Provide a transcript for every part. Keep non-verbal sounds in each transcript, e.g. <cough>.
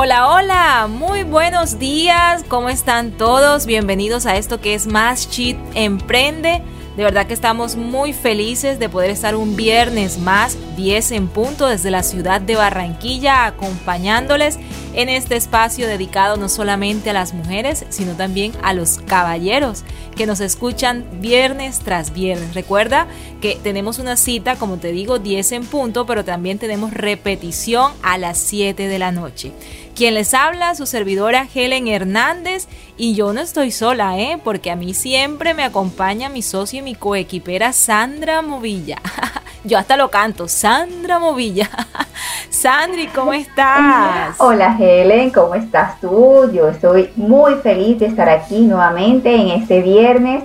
Hola, hola, muy buenos días, ¿cómo están todos? Bienvenidos a esto que es Más Chit Emprende. De verdad que estamos muy felices de poder estar un viernes más, 10 en punto, desde la ciudad de Barranquilla, acompañándoles en este espacio dedicado no solamente a las mujeres, sino también a los caballeros que nos escuchan viernes tras viernes. Recuerda que tenemos una cita, como te digo, 10 en punto, pero también tenemos repetición a las 7 de la noche. Quien les habla, su servidora Helen Hernández, y yo no estoy sola, ¿eh? porque a mí siempre me acompaña mi socio y mi coequipera Sandra Movilla. <laughs> yo hasta lo canto, Sandra Movilla. <laughs> Sandri, ¿cómo estás? Hola Helen, ¿cómo estás tú? Yo estoy muy feliz de estar aquí nuevamente en este viernes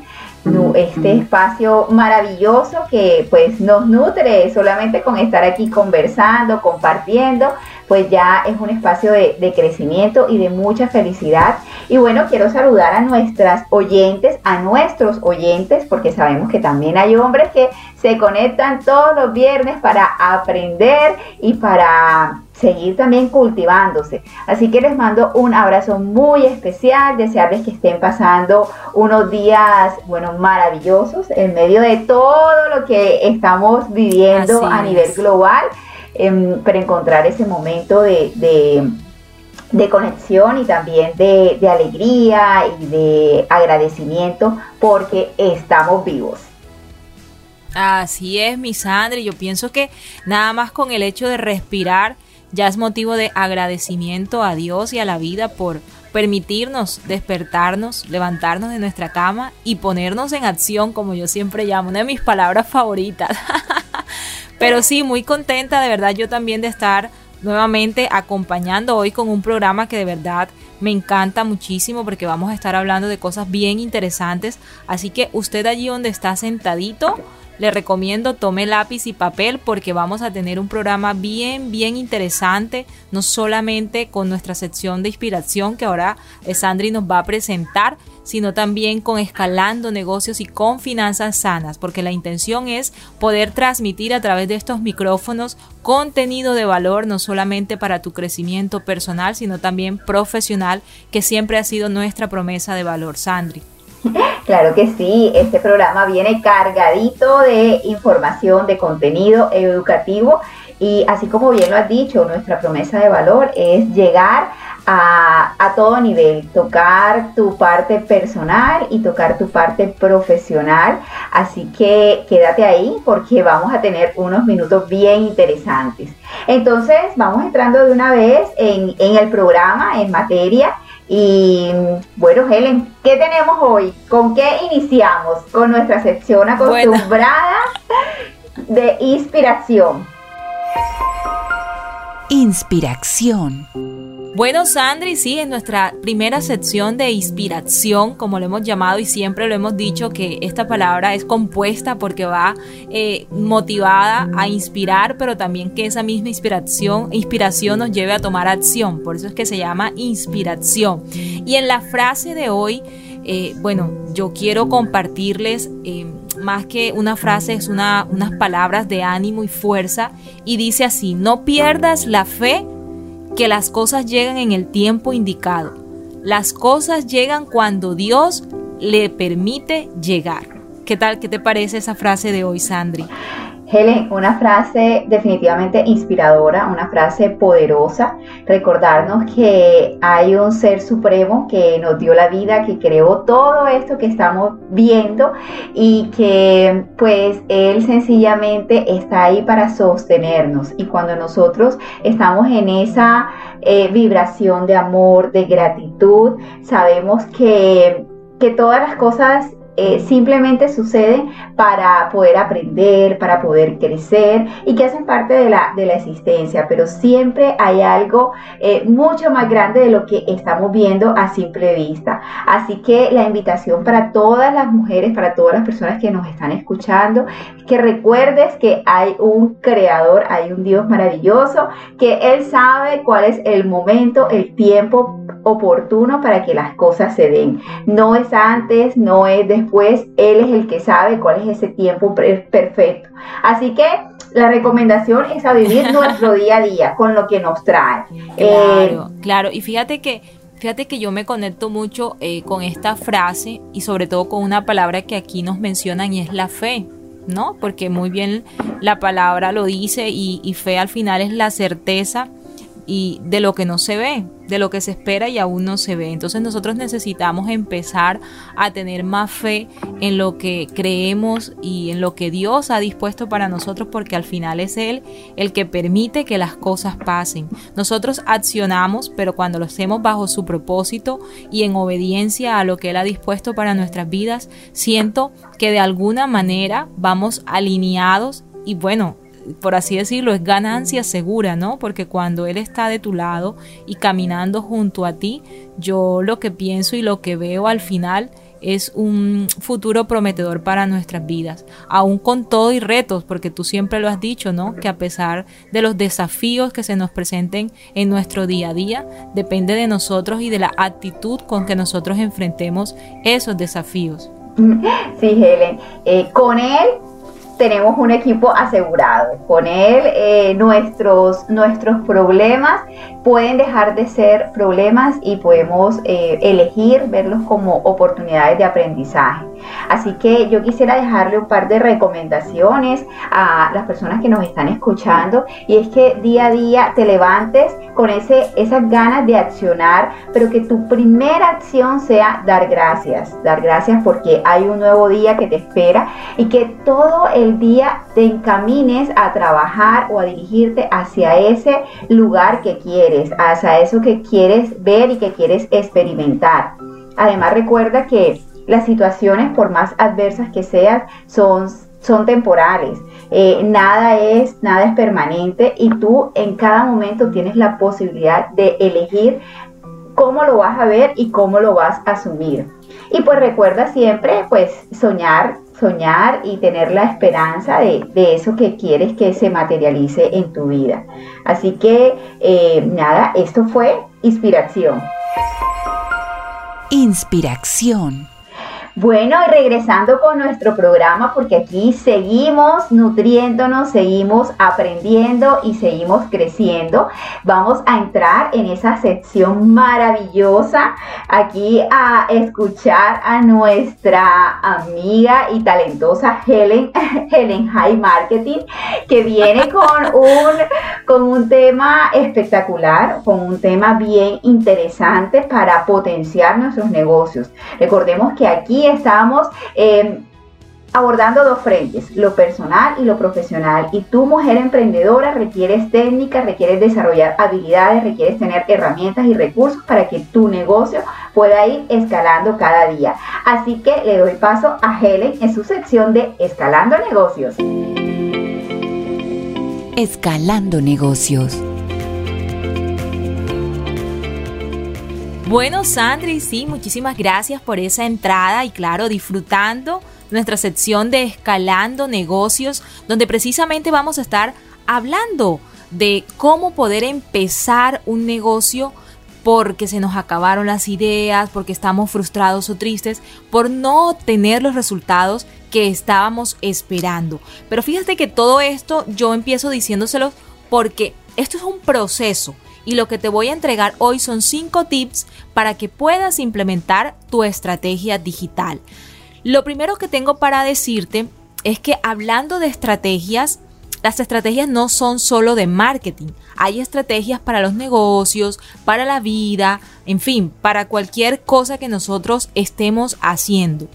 este espacio maravilloso que pues nos nutre solamente con estar aquí conversando, compartiendo, pues ya es un espacio de, de, crecimiento y de mucha felicidad. Y bueno, quiero saludar a nuestras oyentes, a nuestros oyentes, porque sabemos que también hay hombres que se conectan todos los viernes para aprender y para seguir también cultivándose. Así que les mando un abrazo muy especial, desearles que estén pasando unos días, bueno, maravillosos en medio de todo lo que estamos viviendo a nivel global, em, para encontrar ese momento de, de, conexión y también de, de alegría y de agradecimiento porque estamos vivos. Así es, mi Sandra. Yo pienso que nada más con el hecho de respirar ya es motivo de agradecimiento a Dios y a la vida por permitirnos despertarnos, levantarnos de nuestra cama y ponernos en acción, como yo siempre llamo, una de mis palabras favoritas. <laughs> Pero sí, muy contenta de verdad yo también de estar nuevamente acompañando hoy con un programa que de verdad me encanta muchísimo porque vamos a estar hablando de cosas bien interesantes. Así que usted allí donde está sentadito, le recomiendo tome lápiz y papel porque vamos a tener un programa bien, bien interesante, no solamente con nuestra sección de inspiración que ahora Sandri nos va a presentar, sino también con escalando negocios y con finanzas sanas, porque la intención es poder transmitir a través de estos micrófonos contenido de valor, no solamente para tu crecimiento personal, sino también profesional, que siempre ha sido nuestra promesa de valor, Sandri. <laughs> Claro que sí, este programa viene cargadito de información, de contenido educativo y así como bien lo has dicho, nuestra promesa de valor es llegar a, a, todo nivel, tocar tu parte personal y tocar tu parte profesional. Así que quédate ahí porque vamos a tener unos minutos bien interesantes. Entonces vamos entrando de una vez en, en el programa, en materia. Y bueno, Helen, ¿qué tenemos hoy? ¿Con qué iniciamos? Con nuestra sección acostumbrada de inspiración. Inspiración. Bueno, Sandri, sí, en nuestra primera sección de inspiración, como lo hemos llamado y siempre lo hemos dicho, que esta palabra es compuesta porque va eh, motivada a inspirar, pero también que esa misma inspiración, inspiración nos lleve a tomar acción. Por eso es que se llama inspiración. Y en la frase de hoy, eh, bueno, yo quiero compartirles... Eh, más que una frase, es una, unas palabras de ánimo y fuerza. Y dice así, no pierdas la fe que las cosas llegan en el tiempo indicado. Las cosas llegan cuando Dios le permite llegar. ¿Qué tal? ¿Qué te parece esa frase de hoy, Sandri? Helen, una frase definitivamente inspiradora, una frase poderosa, recordarnos que hay un ser supremo que nos dio la vida, que creó todo esto que estamos viendo y que pues Él sencillamente está ahí para sostenernos. Y cuando nosotros estamos en esa eh, vibración de amor, de gratitud, sabemos que, que todas las cosas eh, simplemente suceden para poder aprender, para poder crecer y que hacen parte de la, de la existencia, pero siempre hay algo eh, mucho más grande de lo que estamos viendo a simple vista. Así que la invitación para todas las mujeres, para todas las personas que nos están escuchando, que recuerdes que hay un creador, hay un Dios maravilloso, que Él sabe cuál es el momento, el tiempo oportuno para que las cosas se den. No es antes, no es después, Él es el que sabe cuál es ese tiempo perfecto. Así que la recomendación es a vivir <laughs> nuestro día a día con lo que nos trae. Claro, eh, claro. Y fíjate que Fíjate que yo me conecto mucho eh, con esta frase y sobre todo con una palabra que aquí nos mencionan y es la fe, ¿no? Porque muy bien la palabra lo dice y, y fe al final es la certeza y de lo que no se ve, de lo que se espera y aún no se ve. Entonces nosotros necesitamos empezar a tener más fe en lo que creemos y en lo que Dios ha dispuesto para nosotros porque al final es Él el que permite que las cosas pasen. Nosotros accionamos, pero cuando lo hacemos bajo su propósito y en obediencia a lo que Él ha dispuesto para nuestras vidas, siento que de alguna manera vamos alineados y bueno, por así decirlo, es ganancia segura, ¿no? Porque cuando Él está de tu lado y caminando junto a ti, yo lo que pienso y lo que veo al final es un futuro prometedor para nuestras vidas, aún con todo y retos, porque tú siempre lo has dicho, ¿no? Que a pesar de los desafíos que se nos presenten en nuestro día a día, depende de nosotros y de la actitud con que nosotros enfrentemos esos desafíos. <laughs> Sí, Helen, eh, con él tenemos un equipo asegurado. Con él eh, nuestros, nuestros problemas pueden dejar de ser problemas y podemos eh, elegir verlos como oportunidades de aprendizaje. Así que yo quisiera dejarle un par de recomendaciones a las personas que nos están escuchando y es que día a día te levantes con ese, esas ganas de accionar, pero que tu primera acción sea dar gracias, dar gracias porque hay un nuevo día que te espera y que todo el día te encamines a trabajar o a dirigirte hacia ese lugar que quieres, hacia eso que quieres ver y que quieres experimentar. Además recuerda que las situaciones, por más adversas que sean, son, son temporales. Eh, nada, es, nada es permanente y tú en cada momento tienes la posibilidad de elegir cómo lo vas a ver y cómo lo vas a asumir. Y pues recuerda siempre pues soñar, soñar y tener la esperanza de, eso que quieres que se materialice en tu vida. Así que eh, nada, esto fue inspiración. Inspiración. Bueno, y regresando con nuestro programa, porque aquí seguimos nutriéndonos, seguimos aprendiendo y seguimos creciendo, vamos a entrar en esa sección maravillosa, aquí a escuchar a nuestra amiga y talentosa Helen, <laughs> Helen High Marketing, que viene <laughs> con un, con un tema espectacular, con un tema bien interesante para potenciar nuestros negocios. Recordemos que aquí estamos em, abordando dos frentes, lo personal y lo profesional. Y tú, mujer emprendedora, requieres técnicas, requieres desarrollar habilidades, requieres tener herramientas y recursos para que tu negocio pueda ir escalando cada día. Así que le doy paso a Helen en su sección de Escalando Negocios. Escalando Negocios. Bueno, Sandri, sí, muchísimas gracias por esa entrada y claro, disfrutando nuestra sección de Escalando Negocios, donde precisamente vamos a estar hablando de cómo poder empezar un negocio porque se nos acabaron las ideas, porque estamos frustrados o tristes, por no tener los resultados que estábamos esperando. Pero fíjate que todo esto yo empiezo diciéndoselo porque esto es un proceso y lo que te voy a entregar hoy son 5 tips para que puedas implementar tu estrategia digital. Lo primero que tengo para decirte es que hablando de estrategias, las estrategias no son solo de marketing. Hay estrategias para los negocios, para la vida, en fin, para cualquier cosa que nosotros estemos haciendo.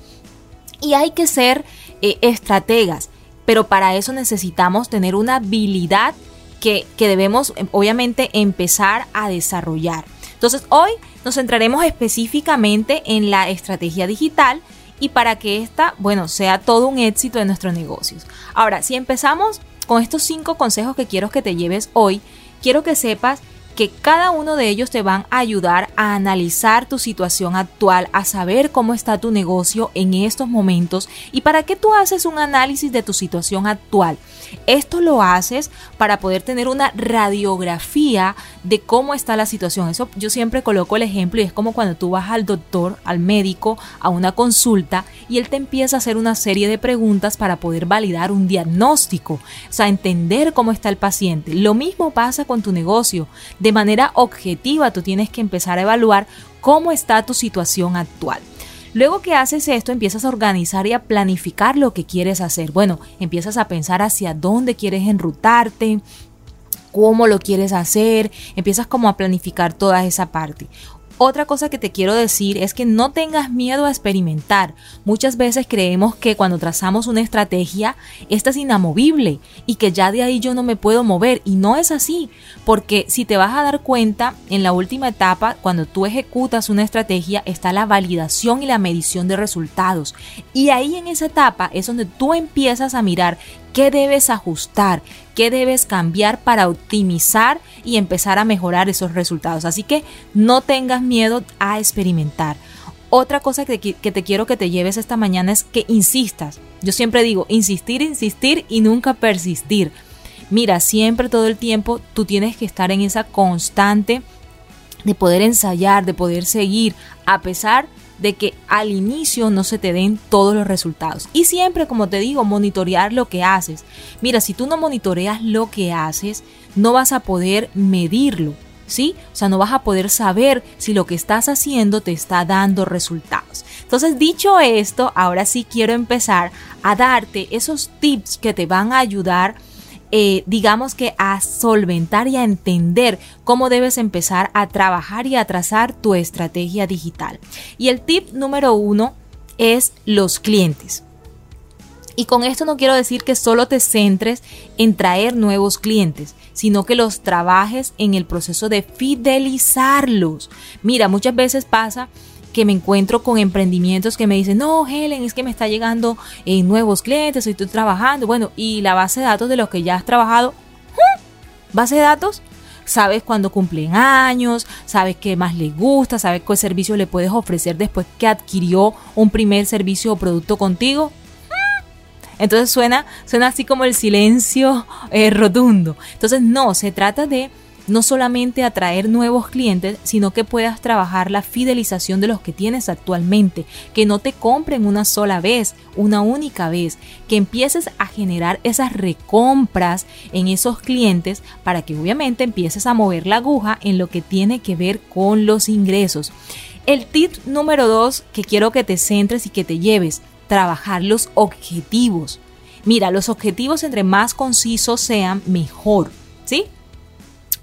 Y hay que ser eh, estrategas, pero para eso necesitamos tener una habilidad que, debemos em, obviamente empezar a desarrollar. Entonces hoy nos centraremos específicamente en la estrategia digital y para que esta, bueno, sea todo un éxito de nuestros negocios. Ahora, si empezamos con estos cinco consejos que quiero que te lleves hoy, quiero que sepas que cada uno de ellos te van a ayudar a analizar tu situación actual, a saber cómo está tu negocio en estos momentos y para qué tú haces un análisis de tu situación actual. Esto lo haces para poder tener una radiografía de cómo está la situación. Eso yo siempre coloco el ejemplo y es como cuando tú vas al doctor, al médico, a una consulta y él te empieza a hacer una serie de preguntas para poder validar un diagnóstico, o sea, entender cómo está el paciente. Lo mismo pasa con tu negocio manera objetiva tú tienes que empezar a evaluar cómo está tu situación actual. Luego que haces esto, empiezas a organizar y a planificar lo que quieres hacer. Bueno, empiezas a pensar hacia dónde quieres enrutarte, cómo lo quieres hacer, empiezas como a planificar toda esa parte. Otra cosa que te quiero decir es que no tengas miedo a experimentar. Muchas veces creemos que cuando trazamos una estrategia, esta es inamovible y que ya de ahí yo no me puedo mover. Y no es así, porque si te vas a dar cuenta, en la última etapa, cuando tú ejecutas una estrategia, está la validación y la medición de resultados. Y ahí en esa etapa es donde tú empiezas a mirar qué debes ajustar, qué debes cambiar para optimizar y empezar a mejorar esos resultados. Así que no tengas miedo a experimentar. Otra cosa que, te quiero que te lleves esta mañana es que insistas. Yo siempre digo, insistir, insistir y nunca persistir. Mira, siempre todo el tiempo tú tienes que estar en esa constante de poder ensayar, de poder seguir, a pesar de que al inicio no se te den todos los resultados. Y siempre, como te digo, monitorear lo que haces. Mira, si tú no monitoreas lo que haces, no vas a poder medirlo. ¿Sí? O sea, no vas a poder saber si lo que estás haciendo te está dando resultados. Entonces, dicho esto, ahora sí quiero empezar a darte esos tips que te van a ayudar eh, digamos que a solventar y a entender cómo debes empezar a trabajar y a trazar tu estrategia digital. Y el tip número uno es los clientes. Y con esto no quiero decir que solo te centres en traer nuevos clientes, sino que los trabajes en el proceso de fidelizarlos. Mira, muchas veces pasa que me encuentro con emprendimientos que me dicen, no, Helen, es que me está llegando eh, nuevos clientes, estoy trabajando. Bueno, y la base de datos de los que ya has trabajado, base de datos, sabes cuándo cumplen años, sabes qué más le gusta, sabes qué servicio le puedes ofrecer después que adquirió un primer servicio o producto contigo. ¡Ah! Entonces suena, suena así como el silencio eh, rotundo. Entonces no, se trata de no solamente atraer nuevos clientes, sino que puedas trabajar la fidelización de los que tienes actualmente, que no te compren una sola vez, una única vez, que empieces a generar esas recompras en esos clientes para que obviamente empieces a mover la aguja en lo que tiene que ver con los ingresos. El tip número dos que quiero que te centres y que te lleves, trabajar los objetivos. Mira, los objetivos entre más concisos sean, mejor. ¿Sí?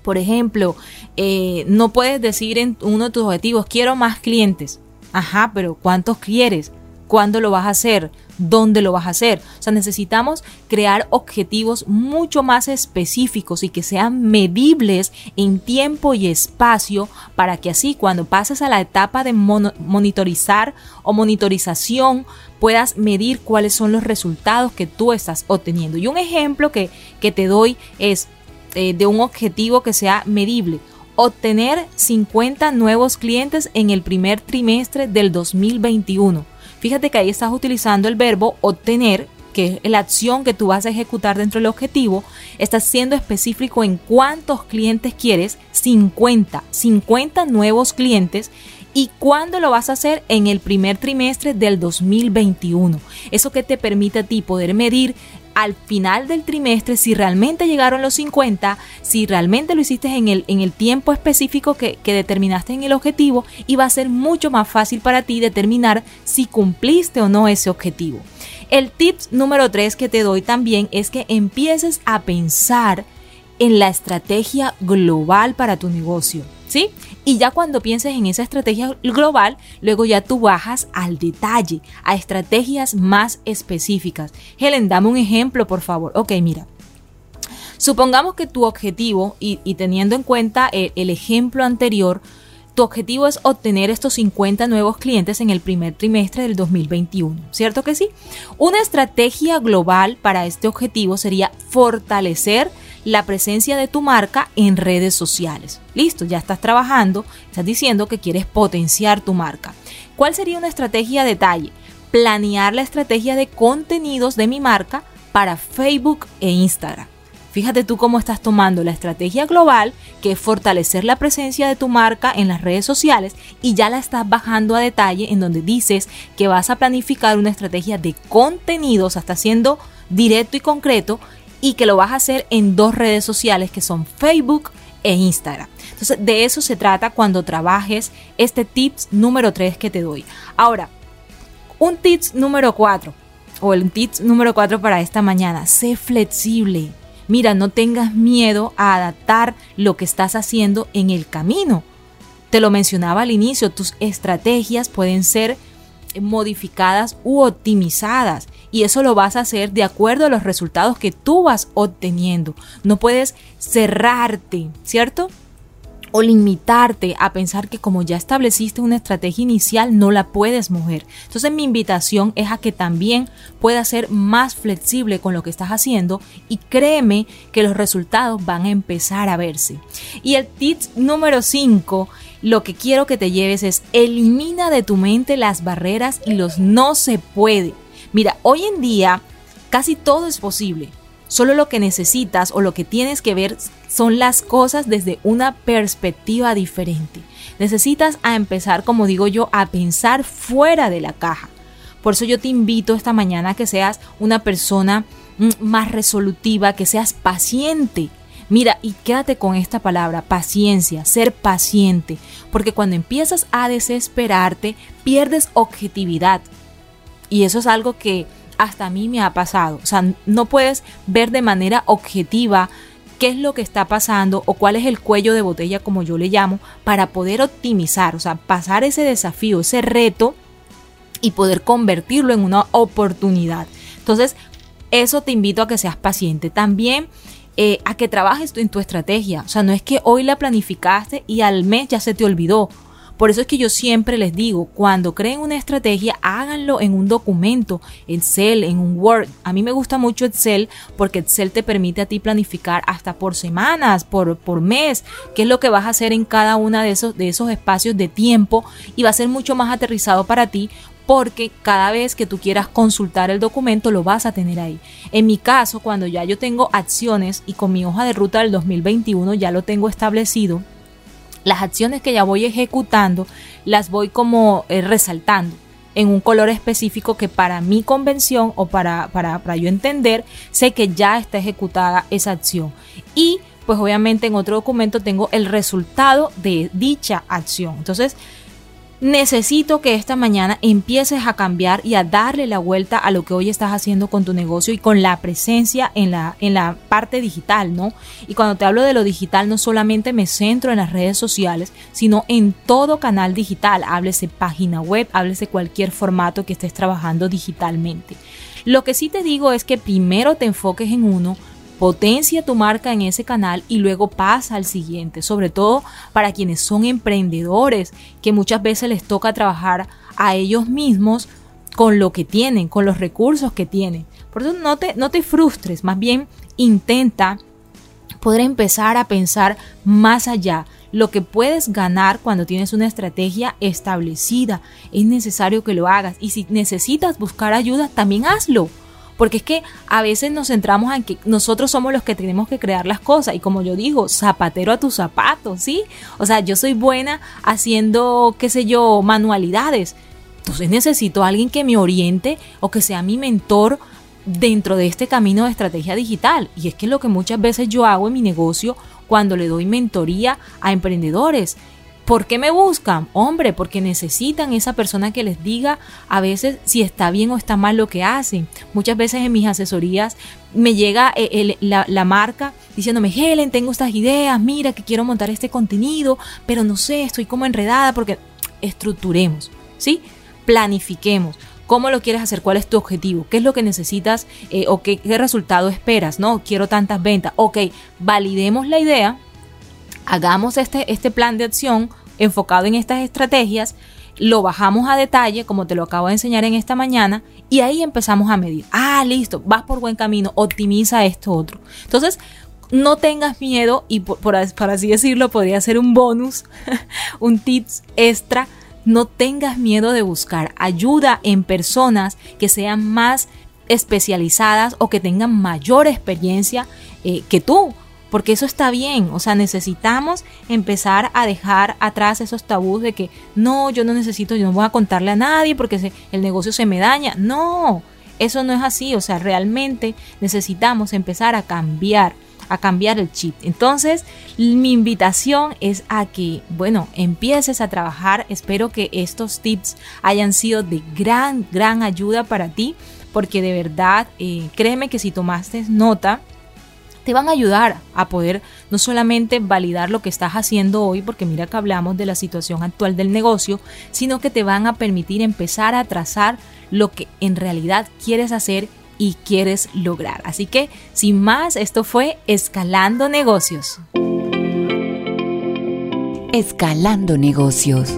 Por ejemplo, eh, no puedes decir en uno de tus objetivos, quiero más clientes. Ajá, pero ¿cuántos quieres? ¿Cuándo lo vas a hacer? ¿Dónde lo vas a hacer? O sea, necesitamos crear objetivos mucho más específicos y que sean medibles en tiempo y espacio para que así cuando pases a la etapa de monitorizar o monitorización puedas medir cuáles son los resultados que tú estás obteniendo. Y un ejemplo que, que te doy es eh, de un objetivo que sea medible. Obtener 50 nuevos clientes en el primer trimestre del 2021. Fíjate que ahí estás utilizando el verbo obtener, que es la acción que tú vas a ejecutar dentro del objetivo. Estás siendo específico en cuántos clientes quieres. 50. 50 nuevos clientes ¿Y cuándo lo vas a hacer? En el primer trimestre del 2021. Eso que te permite a ti poder medir al final del trimestre si realmente llegaron los 50, si realmente lo hiciste en el, en el tiempo específico que, que determinaste en el objetivo y va a ser mucho más fácil para ti determinar si cumpliste o no ese objetivo. El tip número 3 que te doy también es que empieces a pensar en la estrategia global para tu negocio. ¿Sí? Y ya cuando pienses en esa estrategia global, luego ya tú bajas al detalle, a estrategias más específicas. Helen, dame un ejemplo, por favor. Ok, mira. Supongamos que tu objetivo, y, teniendo en cuenta el, ejemplo anterior, tu objetivo es obtener estos 50 nuevos clientes en el primer trimestre del 2021, ¿cierto que sí? Una estrategia global para este objetivo sería fortalecer la presencia de tu marca en redes sociales. Listo, ya estás trabajando, estás diciendo que quieres potenciar tu marca. ¿Cuál sería una estrategia detalle? Planear la estrategia de contenidos de mi marca para Facebook e Instagram. Fíjate tú cómo estás tomando la estrategia global, que es fortalecer la presencia de tu marca en las redes sociales, y ya la estás bajando a detalle en donde dices que vas a planificar una estrategia de contenidos, hasta siendo directo y concreto, y que lo vas a hacer en dos redes sociales que son Facebook e Instagram. Entonces, de eso se trata cuando trabajes este tips número 3 que te doy. Ahora, un tips número 4, o el tips número 4 para esta mañana, sé flexible Mira, no tengas miedo a adaptar lo que estás haciendo en el camino. Te lo mencionaba al inicio, tus estrategias pueden ser modificadas u optimizadas y eso lo vas a hacer de acuerdo a los resultados que tú vas obteniendo. No puedes cerrarte, ¿cierto? o limitarte a pensar que como ya estableciste una estrategia inicial no la puedes mover. Entonces mi invitación es a que también puedas ser más flexible con lo que estás haciendo y créeme que los resultados van a empezar a verse. Y el tip número 5, lo que quiero que te lleves es elimina de tu mente las barreras y los no se puede. Mira, hoy en día casi todo es posible. Solo lo que necesitas o lo que tienes que ver son las cosas desde una perspectiva diferente. Necesitas a empezar, como digo yo, a pensar fuera de la caja. Por eso yo te invito esta mañana a que seas una persona mm, más resolutiva, que seas paciente. Mira, y quédate con esta palabra, paciencia, ser paciente, porque cuando empiezas a desesperarte, pierdes objetividad. Y eso es algo que hasta a mí me ha pasado. O sea, no puedes ver de manera objetiva qué es lo que está pasando o cuál es el cuello de botella, como yo le llamo, para poder optimizar, o sea, pasar ese desafío, ese reto y poder convertirlo en una oportunidad. Entonces, eso te invito a que seas paciente. También eh, a que trabajes en tu estrategia. O sea, no es que hoy la planificaste y al mes ya se te olvidó. Por eso es que yo siempre les digo, cuando creen una estrategia, háganlo en un documento, en Excel, en un Word. A mí me gusta mucho Excel porque Excel te permite a ti planificar hasta por semanas, por, por mes, qué es lo que vas a hacer en cada uno de esos, de esos espacios de tiempo y va a ser mucho más aterrizado para ti porque cada vez que tú quieras consultar el documento lo vas a tener ahí. En mi caso, cuando ya yo tengo acciones y con mi hoja de ruta del 2021 ya lo tengo establecido, las acciones que ya voy ejecutando las voy como eh, resaltando en un color específico que para mi convención o para, para, para yo entender, sé que ya está ejecutada esa acción. Y pues obviamente en otro documento tengo el resultado de dicha acción. Entonces, necesito que esta mañana empieces a cambiar y a darle la vuelta a lo que hoy estás haciendo con tu negocio y con la presencia en la, en la parte digital, ¿no? Y cuando te hablo de lo digital, no solamente me centro en las redes sociales, sino en todo canal digital, háblese página web, háblese cualquier formato que estés trabajando digitalmente. Lo que sí te digo es que primero te enfoques en uno, Potencia tu marca en ese canal y luego pasa al siguiente, sobre todo para quienes son emprendedores, que muchas veces les toca trabajar a ellos mismos con lo que tienen, con los recursos que tienen. Por eso no te, no te frustres, más bien intenta poder empezar a pensar más allá, lo que puedes ganar cuando tienes una estrategia establecida. Es necesario que lo hagas y si necesitas buscar ayuda, también hazlo. Porque es que a veces nos centramos en que nosotros somos los que tenemos que crear las cosas. Y como yo digo, zapatero a tus zapatos, ¿sí? O sea, yo soy buena haciendo, qué sé yo, manualidades. Entonces necesito a alguien que me oriente o que sea mi mentor dentro de este camino de estrategia digital. Y es que es lo que muchas veces yo hago en mi negocio cuando le doy mentoría a emprendedores. ¿Por qué me buscan? Hombre, porque necesitan esa persona que les diga a veces si está bien o está mal lo que hacen. Muchas veces en mis asesorías me llega eh, la, marca diciéndome, Helen, tengo estas ideas, mira que quiero montar este contenido, pero no sé, estoy como enredada porque estructuremos, ¿sí? Planifiquemos. ¿Cómo lo quieres hacer? ¿Cuál es tu objetivo? ¿Qué es lo que necesitas eh, o qué, qué resultado esperas? No, quiero tantas ventas. Ok, validemos la idea hagamos este, este plan de acción enfocado en estas estrategias, lo bajamos a detalle, como te lo acabo de enseñar en esta mañana, y ahí empezamos a medir. Ah, listo, vas por buen camino, optimiza esto otro. Entonces, no tengas miedo y por, así decirlo, podría ser un bonus, <laughs> un tips extra. No tengas miedo de buscar ayuda en personas que sean más especializadas o que tengan mayor experiencia eh, que tú porque eso está bien, o sea, necesitamos empezar a dejar atrás esos tabús de que no, yo no necesito, yo no voy a contarle a nadie porque el negocio se me daña. No, eso no es así, o sea, realmente necesitamos empezar a cambiar a cambiar el chip. Entonces, mi invitación es a que, bueno, empieces a trabajar. Espero que estos tips hayan sido de gran, gran ayuda para ti, porque de verdad, eh, créeme que si tomaste nota, te van a ayudar a poder no solamente validar lo que estás haciendo hoy, porque mira que hablamos de la situación actual del negocio, sino que te van a permitir empezar a trazar lo que en realidad quieres hacer y quieres lograr. Así que, sin más, esto fue Escalando Negocios. Escalando Negocios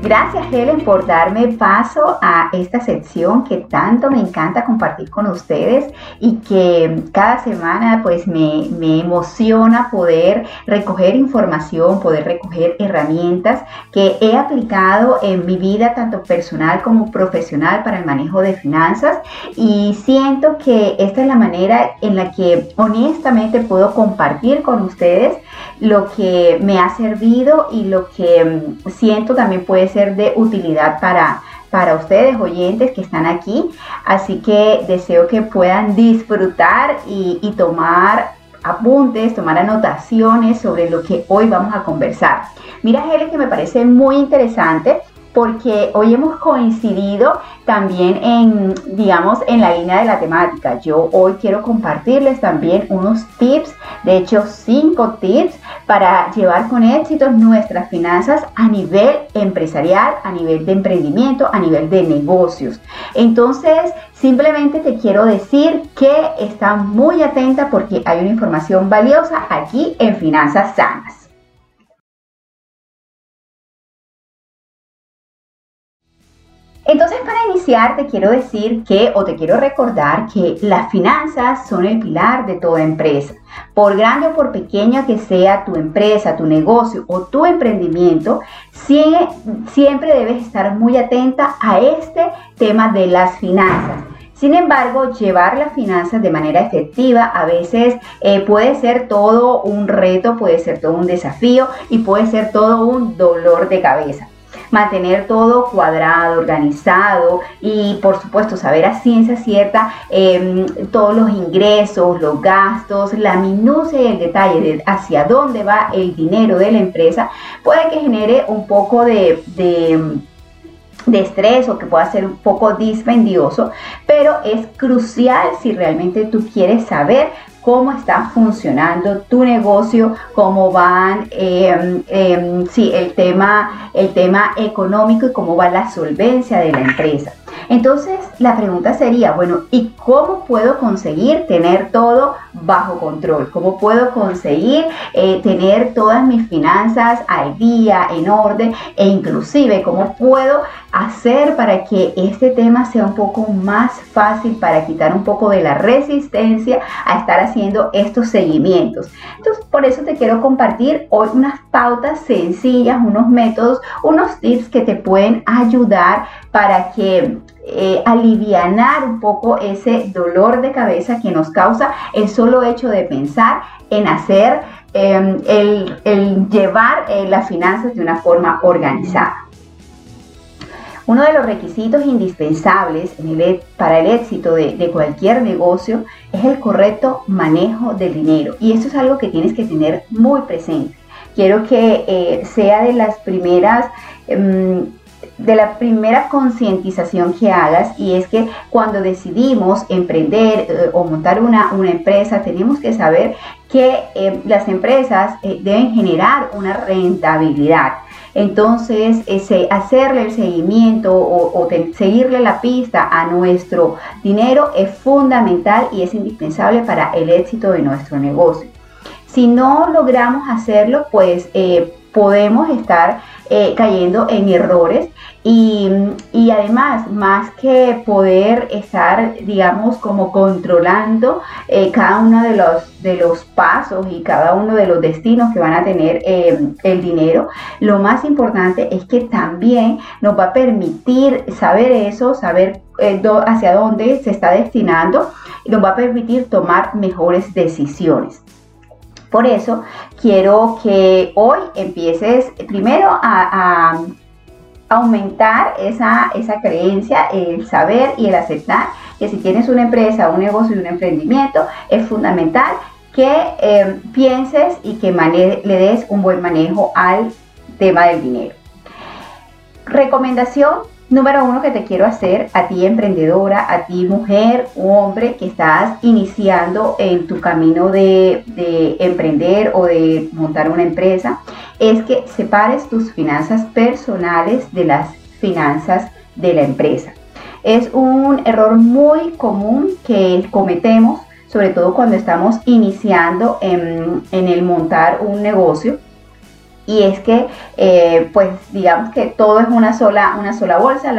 Gracias Helen por darme paso a esta sección que tanto me encanta compartir con ustedes y que cada semana pues me, me, emociona poder recoger información, poder recoger herramientas que he aplicado en mi vida tanto personal como profesional para el manejo de finanzas. Y siento que esta es la manera en la que honestamente puedo compartir con ustedes lo que me ha servido y lo que mm, siento también puede ser de utilidad para, para ustedes, oyentes que están aquí. Así que deseo que puedan disfrutar y, tomar apuntes, tomar anotaciones sobre lo que hoy vamos a conversar. Mira, Helen, que me parece muy interesante porque hoy hemos coincidido también en, digamos, en la línea de la temática. Yo hoy quiero compartirles también unos tips, de hecho cinco tips para llevar con éxito nuestras finanzas a nivel empresarial, a nivel de emprendimiento, a nivel de negocios. Entonces, simplemente te quiero decir que está muy atenta porque hay una información valiosa aquí en Finanzas Sanas. Entonces, para iniciar, te quiero decir que, o te quiero recordar que las finanzas son el pilar de toda empresa. Por grande o por pequeña que sea tu empresa, tu negocio o tu emprendimiento, siempre debes estar muy atenta a este tema de las finanzas. Sin embargo, llevar las finanzas de manera efectiva a veces eh, puede ser todo un reto, puede ser todo un desafío y puede ser todo un dolor de cabeza mantener todo cuadrado, organizado y por supuesto saber a ciencia cierta em, todos los ingresos, los gastos, la minucia y el detalle de hacia dónde va el dinero de la empresa, puede que genere un poco de, de de estrés o que pueda ser un poco dispendioso, pero es crucial si realmente tú quieres saber cómo está funcionando tu negocio, cómo van, eh, sí, el tema, el tema económico y cómo va la solvencia de la empresa. Entonces, la pregunta sería, bueno, ¿y cómo puedo conseguir tener todo bajo control? ¿Cómo puedo conseguir eh, tener todas mis finanzas al día, en orden? E inclusive, ¿cómo puedo hacer para que este tema sea un poco más fácil, para quitar un poco de la resistencia a estar haciendo estos seguimientos? Entonces, por eso te quiero compartir hoy unas pautas sencillas, unos métodos, unos tips que te pueden ayudar para que eh, alivianar un poco ese dolor de cabeza que nos causa el solo hecho de pensar en hacer, em, el, llevar eh, las finanzas de una forma organizada. Uno de los requisitos indispensables para el éxito de, cualquier negocio es el correcto manejo del dinero. Y eso es algo que tienes que tener muy presente. Quiero que eh, sea de las primeras em, de la primera concientización que hagas y es que cuando decidimos emprender eh, o montar una, empresa tenemos que saber que eh, las empresas eh, deben generar una rentabilidad. Entonces, ese, hacerle el seguimiento o, seguirle la pista a nuestro dinero es fundamental y es indispensable para el éxito de nuestro negocio. Si no logramos hacerlo, pues podemos estar eh, cayendo en errores y, además, más que poder estar, digamos, como controlando eh, cada uno de los, de los pasos y cada uno de los destinos que van a tener eh, el dinero, lo más importante es que también nos va a permitir saber eso, saber hacia dónde se está destinando y nos va a permitir tomar mejores decisiones. Por eso quiero que hoy empieces primero a, aumentar esa, esa, creencia, el saber y el aceptar que si tienes una empresa, un negocio y un emprendimiento, es fundamental que eh, pienses y que le des un buen manejo al tema del dinero. Recomendación número uno que te quiero hacer a ti emprendedora, a ti mujer o hombre que estás iniciando en tu camino de, emprender o de montar una empresa, es que separes tus finanzas personales de las finanzas de la empresa. Es un error muy común que cometemos, sobre todo cuando estamos iniciando en el montar un negocio y es que eh, pues digamos que todo es una sola, una sola bolsa,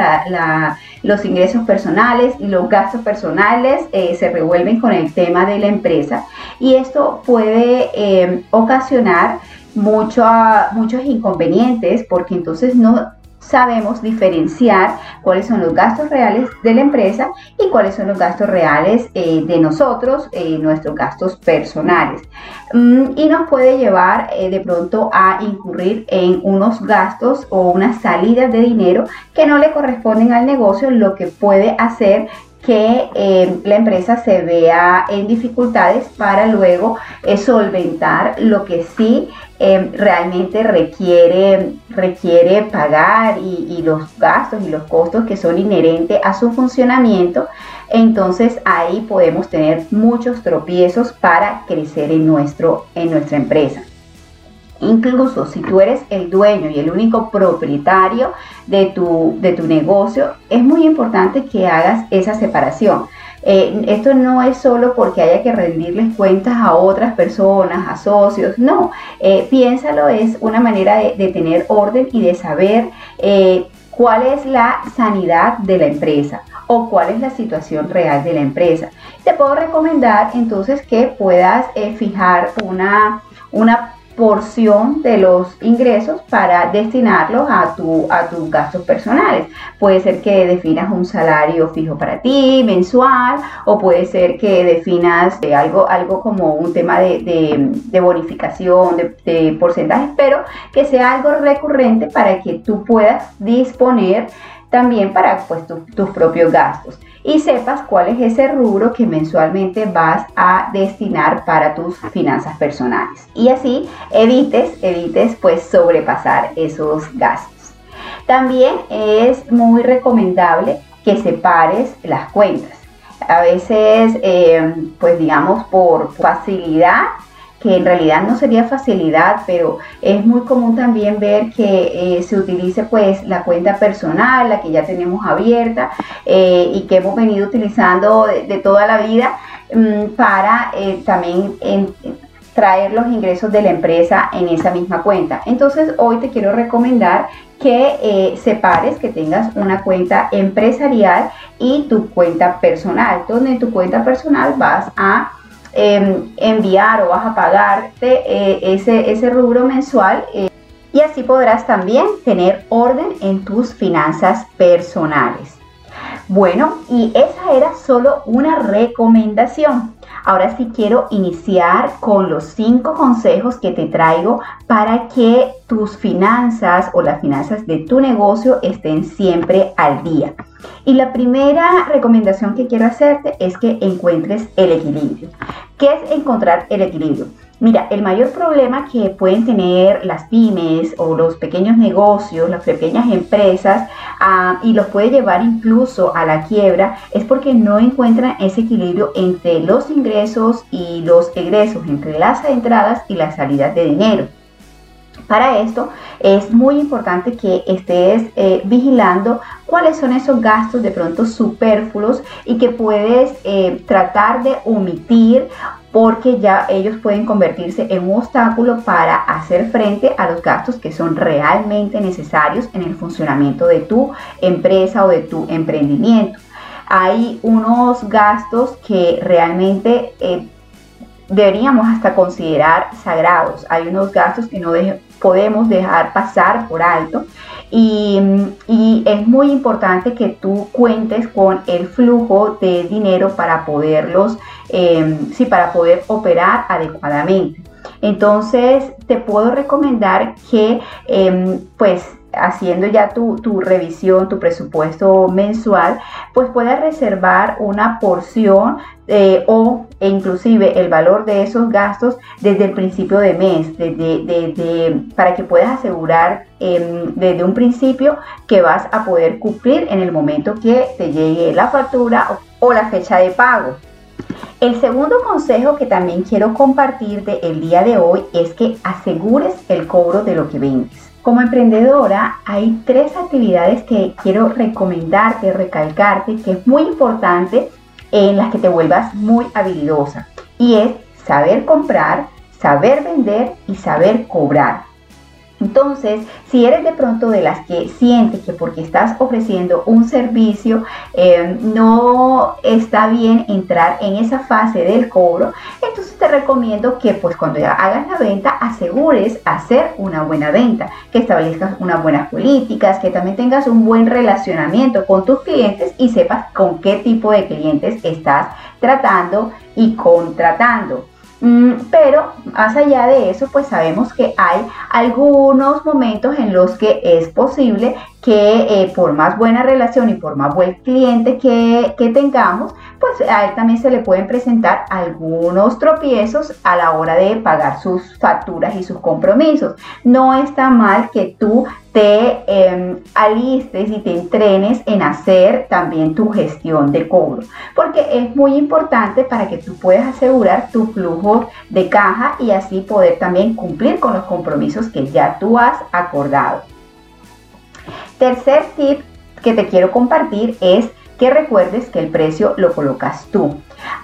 los ingresos personales y los gastos personales eh, se revuelven con el tema de la empresa. Y esto puede eh, ocasionar mucho, muchos inconvenientes porque entonces no sabemos diferenciar cuáles son los gastos reales de la empresa y cuáles son los gastos reales eh, de nosotros, eh, nuestros gastos personales. Mm, y nos puede llevar eh, de pronto a incurrir en unos gastos o unas salidas de dinero que no le corresponden al negocio, lo que puede hacer que eh, la empresa se vea en dificultades para luego eh, solventar lo que sí eh, realmente requiere, requiere pagar y, y, los gastos y los costos que son inherentes a su funcionamiento. Entonces ahí podemos tener muchos tropiezos para crecer en, nuestro, en nuestra empresa. Incluso si tú eres el dueño y el único propietario de tu, de tu negocio, es muy importante que hagas esa separación. Eh, esto no es solo porque haya que rendirles cuentas a otras personas, a socios, no, eh, piénsalo, es una manera de, tener orden y de saber eh, cuál es la sanidad de la empresa o cuál es la situación real de la empresa. Te puedo recomendar entonces que puedas fijar una, una porción de los ingresos para destinarlos a, tu, a tus gastos personales. Puede ser que definas un salario fijo para ti, mensual, o puede ser que definas eh, algo, algo como un tema de, bonificación, de, porcentajes, pero que sea algo recurrente para que tú puedas disponer también para pues, tus propios gastos y sepas cuál es ese rubro que mensualmente vas a destinar para tus finanzas personales. Y así evites, evites pues sobrepasar esos gastos. También es muy recomendable que separes las cuentas. A veces, eh, pues digamos, por facilidad que en realidad no sería facilidad, pero es muy común también ver que eh, se utilice pues la cuenta personal, la que ya tenemos abierta eh, y que hemos venido utilizando de, toda la vida mm, para eh, también traer los ingresos de la empresa en esa misma cuenta. Entonces hoy te quiero recomendar que separes, que tengas una cuenta empresarial y tu cuenta personal, donde en tu cuenta personal vas a Em, enviar o vas a pagarte eh, ese, ese, rubro mensual eh, y así podrás también tener orden en tus finanzas personales. Bueno, y esa era solo una recomendación. Ahora sí quiero iniciar con los cinco consejos que te traigo para que tus finanzas o las finanzas de tu negocio estén siempre al día. Y la primera recomendación que quiero hacerte es que encuentres el equilibrio. ¿Qué es encontrar el equilibrio? Mira, el mayor problema que pueden tener las pymes o los pequeños negocios, las pequeñas empresas, ah, y los puede llevar incluso a la quiebra, es porque no encuentran ese equilibrio entre los ingresos y los egresos, entre las entradas y las salidas de dinero. Para esto es muy importante que estés eh, vigilando cuáles son esos gastos de pronto superfluos y que puedes eh, tratar de omitir porque ya ellos pueden convertirse en un obstáculo para hacer frente a los gastos que son realmente necesarios en el funcionamiento de tu empresa o de tu emprendimiento. Hay unos gastos que realmente eh, deberíamos hasta considerar sagrados. Hay unos gastos que no podemos dejar pasar por alto y, es muy importante que tú cuentes con el flujo de dinero para poderlos, em, sí, para poder operar adecuadamente. Entonces, te puedo recomendar que, em, pues, haciendo ya tu, revisión, tu presupuesto mensual, pues puedas reservar una porción eh, o inclusive el valor de esos gastos desde el principio de mes, para que puedas asegurar em, desde un principio que vas a poder cumplir en el momento que te llegue la factura o, la fecha de pago. El segundo consejo que también quiero compartirte el día de hoy es que asegures el cobro de lo que vendes. Como emprendedora hay tres actividades que quiero recomendarte, recalcarte, que es muy importante en las que te vuelvas muy habilidosa. Y es saber comprar, saber vender y saber cobrar. Entonces, si eres de pronto de las que sientes que porque estás ofreciendo un servicio eh, no está bien entrar en esa fase del cobro, entonces te recomiendo que pues cuando ya hagas la venta asegures hacer una buena venta, que establezcas unas buenas políticas, que también tengas un buen relacionamiento con tus clientes y sepas con qué tipo de clientes estás tratando y contratando. Mm, pero más allá de eso, pues sabemos que hay algunos momentos en los que es posible que eh, por más buena relación y por más buen cliente que, tengamos, pues a él también se le pueden presentar algunos tropiezos a la hora de pagar sus facturas y sus compromisos. No está mal que tú te em, alistes y te entrenes en hacer también tu gestión de cobro, porque es muy importante para que tú puedas asegurar tu flujo de caja y así poder también cumplir con los compromisos que ya tú has acordado. Tercer tip que te quiero compartir es que recuerdes que el precio lo colocas tú.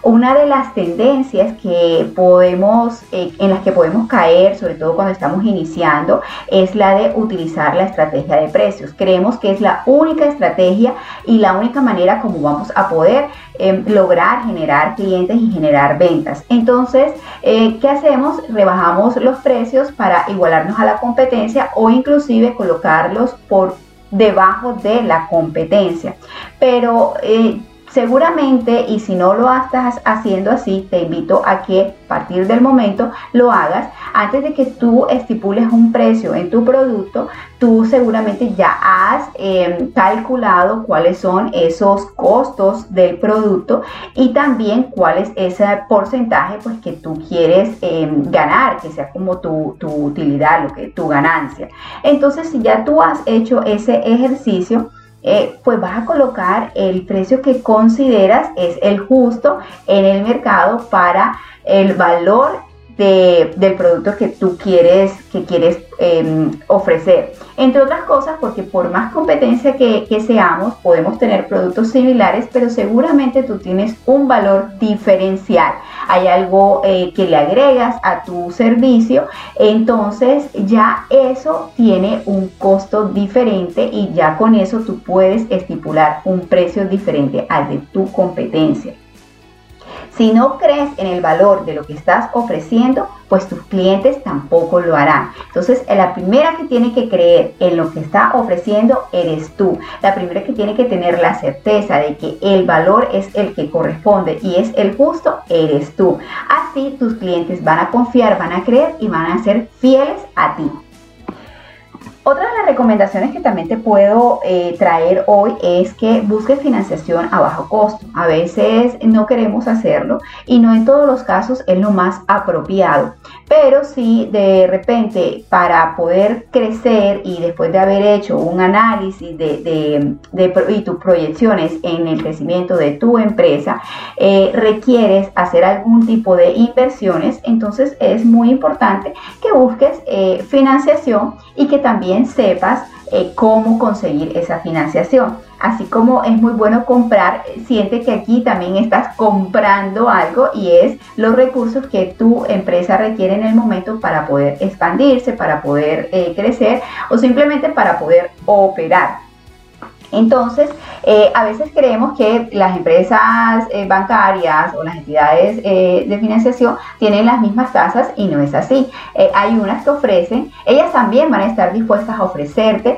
Una de las tendencias que podemos, eh, en las que podemos caer, sobre todo cuando estamos iniciando, es la de utilizar la estrategia de precios. Creemos que es la única estrategia y la única manera como vamos a poder em, lograr generar clientes y generar ventas. Entonces, eh, ¿qué hacemos? Rebajamos los precios para igualarnos a la competencia o inclusive colocarlos por debajo de la competencia. Pero eh, seguramente, y si no lo estás haciendo así, te invito a que a partir del momento lo hagas. Antes de que tú estipules un precio en tu producto, tú seguramente ya has em, calculado cuáles son esos costos del producto y también cuál es ese porcentaje pues, que tú quieres em, ganar, que sea como tu, tu utilidad, lo que tu ganancia. Entonces, si ya tú has hecho ese ejercicio, eh, pues vas a colocar el precio que consideras es el justo en el mercado para el valor del producto que tú quieres, que quieres em, ofrecer. Entre otras cosas, porque por más competencia que, seamos, podemos tener productos similares, pero seguramente tú tienes un valor diferencial. Hay algo eh, que le agregas a tu servicio, entonces ya eso tiene un costo diferente y ya con eso tú puedes estipular un precio diferente al de tu competencia. Si no crees en el valor de lo que estás ofreciendo, pues tus clientes tampoco lo harán. Entonces, la primera que tiene que creer en lo que está ofreciendo eres tú. La primera que tiene que tener la certeza de que el valor es el que corresponde y es el justo, eres tú. Así tus clientes van a confiar, van a creer y van a ser fieles a ti. Otra de las recomendaciones que también te puedo eh, traer hoy es que busques financiación a bajo costo. A veces no queremos hacerlo y no en todos los casos es lo más apropiado. Pero si de repente para poder crecer y después de haber hecho un análisis de, y tus proyecciones en el crecimiento de tu empresa, eh, requieres hacer algún tipo de inversiones, entonces es muy importante que busques eh, financiación y que también sepas eh, cómo conseguir esa financiación. Así como es muy bueno comprar, siente que aquí también estás comprando algo y es los recursos que tu empresa requiere en el momento para poder expandirse, para poder eh, crecer o simplemente para poder operar. Entonces, eh, a veces creemos que las empresas eh, bancarias o las entidades de financiación tienen las mismas tasas y no es así. hay unas que ofrecen, ellas también van a estar dispuestas a ofrecerte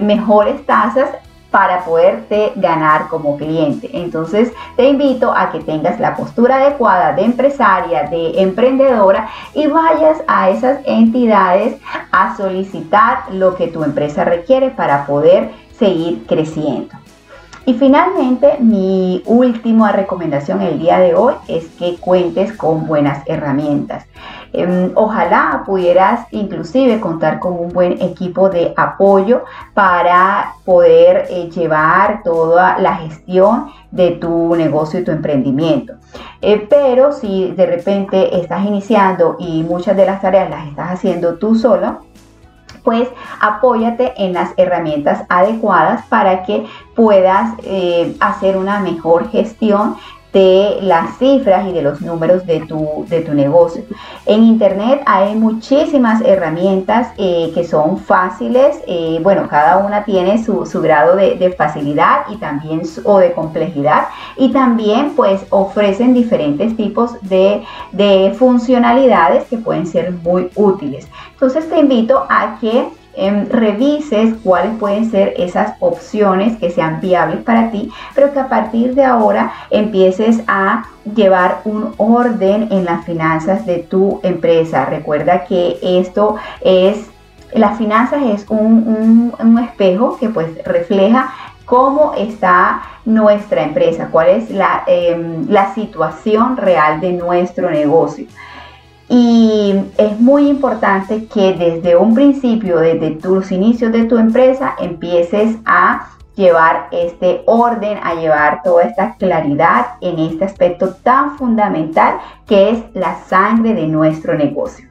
mejores tasas para poderte ganar como cliente. Entonces te invito a que tengas la postura adecuada de empresaria, de emprendedora y vayas a esas entidades a solicitar lo que tu empresa requiere para poder seguir creciendo. Y finalmente, mi última recomendación el día de hoy es que cuentes con buenas herramientas. Em, ojalá pudieras inclusive contar con un buen equipo de apoyo para poder eh, llevar toda la gestión de tu negocio y tu emprendimiento. Eh, pero si de repente estás iniciando y muchas de las tareas las estás haciendo tú solo, pues apóyate en las herramientas adecuadas para que puedas eh, hacer una mejor gestión de las cifras y de los números de tu, de tu negocio. En Internet hay muchísimas herramientas eh, que son fáciles, eh, bueno, cada una tiene su, grado de, facilidad y también o de complejidad y también pues ofrecen diferentes tipos de, de funcionalidades que pueden ser muy útiles. Entonces te invito a que Em, revises cuáles pueden ser esas opciones que sean viables para ti, pero que a partir de ahora empieces a llevar un orden en las finanzas de tu empresa. Recuerda que esto es, las finanzas es un, espejo que pues refleja cómo está nuestra empresa, cuál es la, em, la situación real de nuestro negocio. Y es muy importante que desde un principio, desde tus inicios de tu empresa, empieces a llevar este orden, a llevar toda esta claridad en este aspecto tan fundamental que es la sangre de nuestro negocio.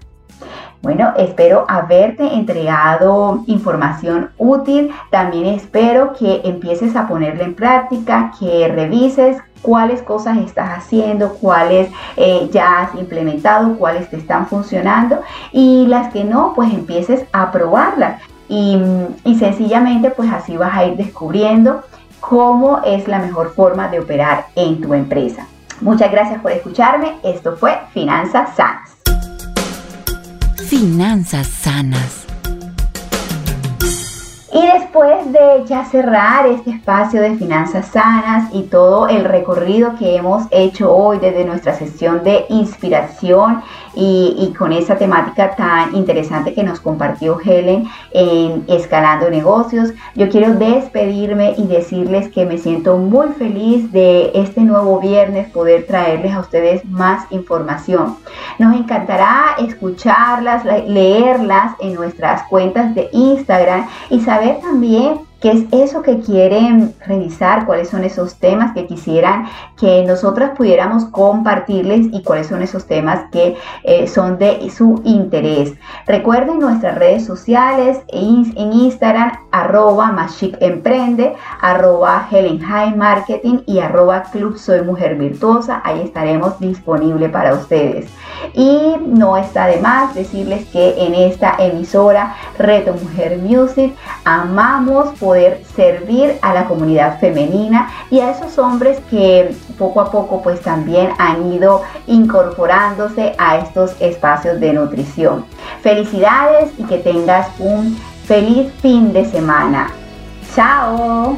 Bueno, espero haberte entregado información útil. También espero que empieces a ponerla en práctica, que revises cuáles cosas estás haciendo, cuáles eh, ya has implementado, cuáles te están funcionando y las que no, pues empieces a probarlas. Y, y sencillamente, pues así vas a ir descubriendo cómo es la mejor forma de operar en tu empresa. Muchas gracias por escucharme. Esto fue Finanzas Sanas. Finanzas Sanas. Y después de ya cerrar este espacio de finanzas sanas y todo el recorrido que hemos hecho hoy desde nuestra sesión de inspiración y, con esa temática tan interesante que nos compartió Helen en Escalando Negocios. Yo quiero despedirme y decirles que me siento muy feliz de este nuevo viernes poder traerles a ustedes más información. Nos encantará escucharlas, leerlas en nuestras cuentas de Instagram y saber también qué es eso que quieren revisar, cuáles son esos temas que quisieran que nosotras pudiéramos compartirles y cuáles son esos temas que eh, son de su interés. Recuerden nuestras redes sociales en Instagram, arroba Emprende, arroba Helen High Marketing y arroba Club Soy Mujer Virtuosa. Ahí estaremos disponibles para ustedes. Y no está de más decirles que en esta emisora Reto Mujer Music amamos poder servir a la comunidad femenina y a esos hombres que poco a poco pues también han ido incorporándose a estos espacios de nutrición. Felicidades y que tengas un feliz fin de semana. Chao.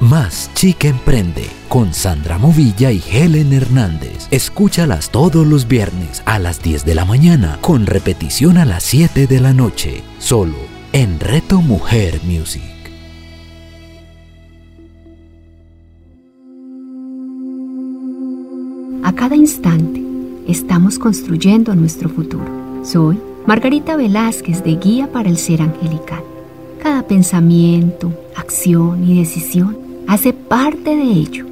Más Chica Emprende con Sandra Movilla y Helen Hernández. Escúchalas todos los viernes a las 10 de la mañana con repetición a las 7 de la noche. Solo en Reto Mujer Music. A cada instante estamos construyendo nuestro futuro. Soy Margarita Velázquez de Guía para el Ser Angelical. Cada pensamiento, acción y decisión hace parte de ello